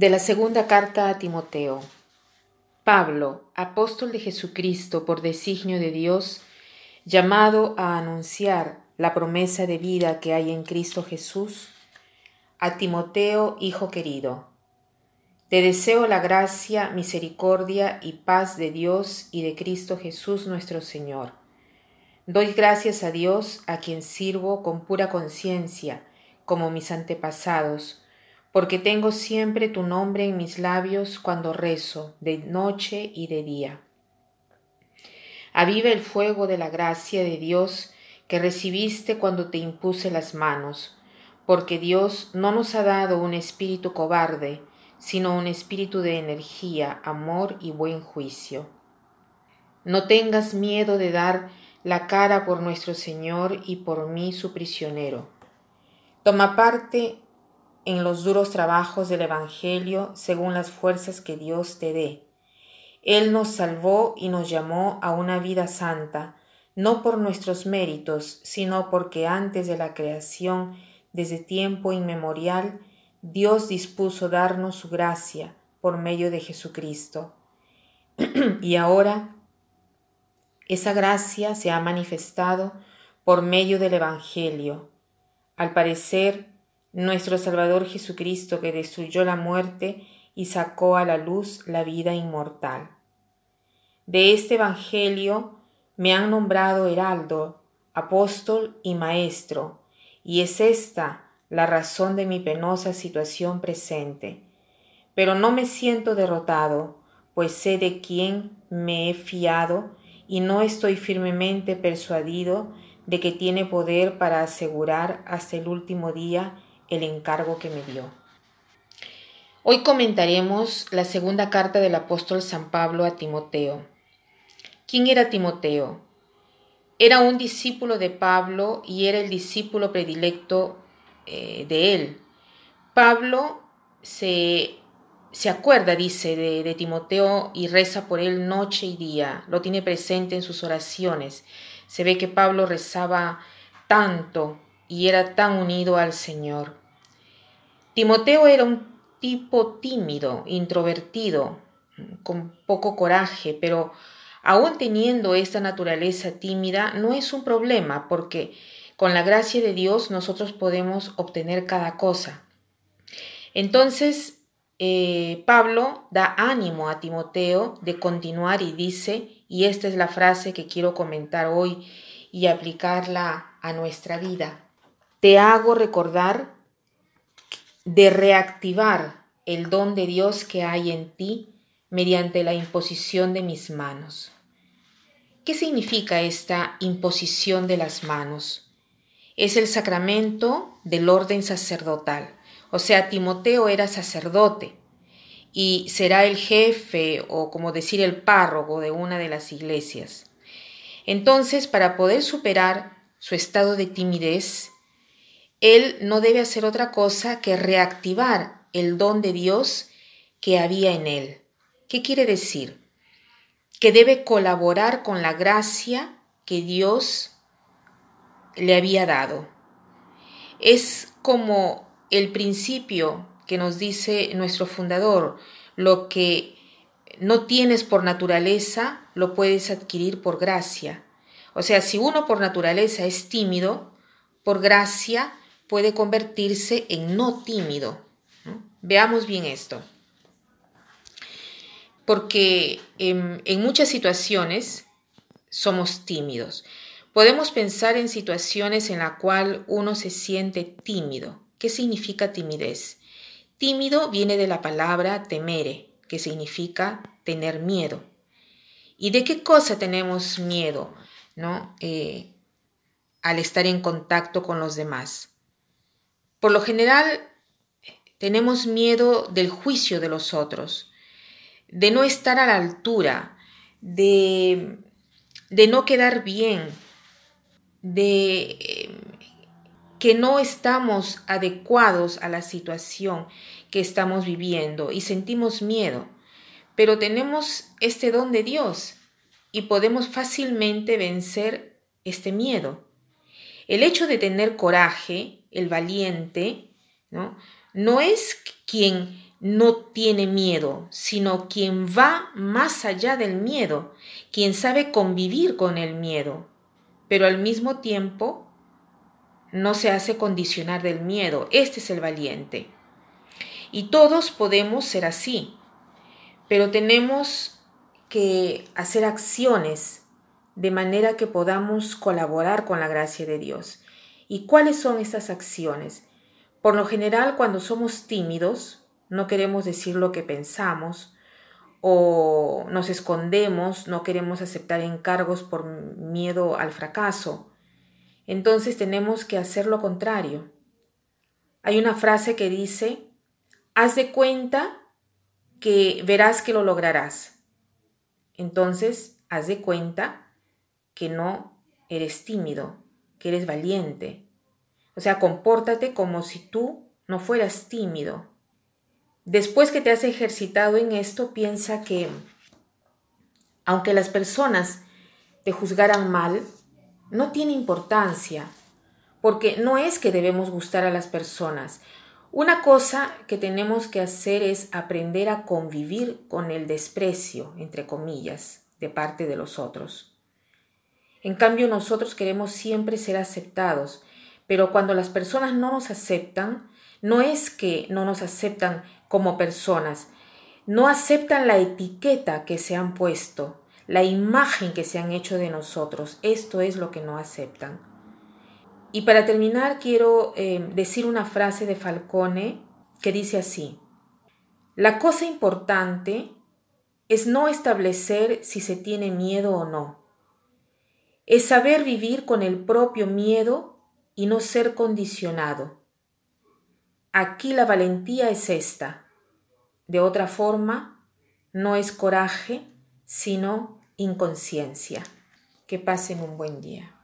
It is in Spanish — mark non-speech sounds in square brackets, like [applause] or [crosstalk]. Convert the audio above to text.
De la segunda carta a Timoteo. Pablo, apóstol de Jesucristo por designio de Dios, llamado a anunciar la promesa de vida que hay en Cristo Jesús, a Timoteo, hijo querido. Te deseo la gracia, misericordia y paz de Dios y de Cristo Jesús nuestro Señor. Doy gracias a Dios, a quien sirvo con pura conciencia, como mis antepasados, porque tengo siempre tu nombre en mis labios cuando rezo, de noche y de día. Aviva el fuego de la gracia de Dios que recibiste cuando te impuse las manos, porque Dios no nos ha dado un espíritu cobarde, sino un espíritu de energía, amor y buen juicio. No tengas miedo de dar la cara por nuestro Señor y por mí su prisionero. Toma parte en los duros trabajos del Evangelio según las fuerzas que Dios te dé. Él nos salvó y nos llamó a una vida santa, no por nuestros méritos, sino porque antes de la creación, desde tiempo inmemorial, Dios dispuso darnos su gracia por medio de Jesucristo. [clears throat] y ahora esa gracia se ha manifestado por medio del Evangelio. Al parecer, nuestro Salvador Jesucristo que destruyó la muerte y sacó a la luz la vida inmortal. De este Evangelio me han nombrado heraldo, apóstol y maestro, y es esta la razón de mi penosa situación presente. Pero no me siento derrotado, pues sé de quién me he fiado y no estoy firmemente persuadido de que tiene poder para asegurar hasta el último día el encargo que me dio. Hoy comentaremos la segunda carta del apóstol San Pablo a Timoteo. ¿Quién era Timoteo? Era un discípulo de Pablo y era el discípulo predilecto eh, de él. Pablo se, se acuerda, dice, de, de Timoteo y reza por él noche y día, lo tiene presente en sus oraciones. Se ve que Pablo rezaba tanto y era tan unido al Señor. Timoteo era un tipo tímido, introvertido, con poco coraje, pero aún teniendo esta naturaleza tímida, no es un problema porque con la gracia de Dios nosotros podemos obtener cada cosa. Entonces, eh, Pablo da ánimo a Timoteo de continuar y dice, y esta es la frase que quiero comentar hoy y aplicarla a nuestra vida, te hago recordar de reactivar el don de Dios que hay en ti mediante la imposición de mis manos. ¿Qué significa esta imposición de las manos? Es el sacramento del orden sacerdotal. O sea, Timoteo era sacerdote y será el jefe o como decir el párroco de una de las iglesias. Entonces, para poder superar su estado de timidez, él no debe hacer otra cosa que reactivar el don de Dios que había en él. ¿Qué quiere decir? Que debe colaborar con la gracia que Dios le había dado. Es como el principio que nos dice nuestro fundador, lo que no tienes por naturaleza, lo puedes adquirir por gracia. O sea, si uno por naturaleza es tímido, por gracia puede convertirse en no tímido. Veamos bien esto. Porque en, en muchas situaciones somos tímidos. Podemos pensar en situaciones en la cual uno se siente tímido. ¿Qué significa timidez? Tímido viene de la palabra temere, que significa tener miedo. ¿Y de qué cosa tenemos miedo? ¿no? Eh, al estar en contacto con los demás. Por lo general, tenemos miedo del juicio de los otros, de no estar a la altura, de, de no quedar bien, de eh, que no estamos adecuados a la situación que estamos viviendo y sentimos miedo. Pero tenemos este don de Dios y podemos fácilmente vencer este miedo. El hecho de tener coraje el valiente, ¿no? No es quien no tiene miedo, sino quien va más allá del miedo, quien sabe convivir con el miedo, pero al mismo tiempo no se hace condicionar del miedo. Este es el valiente. Y todos podemos ser así, pero tenemos que hacer acciones de manera que podamos colaborar con la gracia de Dios. ¿Y cuáles son estas acciones? Por lo general, cuando somos tímidos, no queremos decir lo que pensamos o nos escondemos, no queremos aceptar encargos por miedo al fracaso. Entonces tenemos que hacer lo contrario. Hay una frase que dice, haz de cuenta que verás que lo lograrás. Entonces, haz de cuenta que no eres tímido, que eres valiente. O sea, compórtate como si tú no fueras tímido. Después que te has ejercitado en esto, piensa que aunque las personas te juzgaran mal, no tiene importancia, porque no es que debemos gustar a las personas. Una cosa que tenemos que hacer es aprender a convivir con el desprecio, entre comillas, de parte de los otros. En cambio, nosotros queremos siempre ser aceptados, pero cuando las personas no nos aceptan, no es que no nos aceptan como personas, no aceptan la etiqueta que se han puesto, la imagen que se han hecho de nosotros. Esto es lo que no aceptan. Y para terminar, quiero eh, decir una frase de Falcone que dice así, la cosa importante es no establecer si se tiene miedo o no. Es saber vivir con el propio miedo y no ser condicionado. Aquí la valentía es esta. De otra forma, no es coraje, sino inconsciencia. Que pasen un buen día.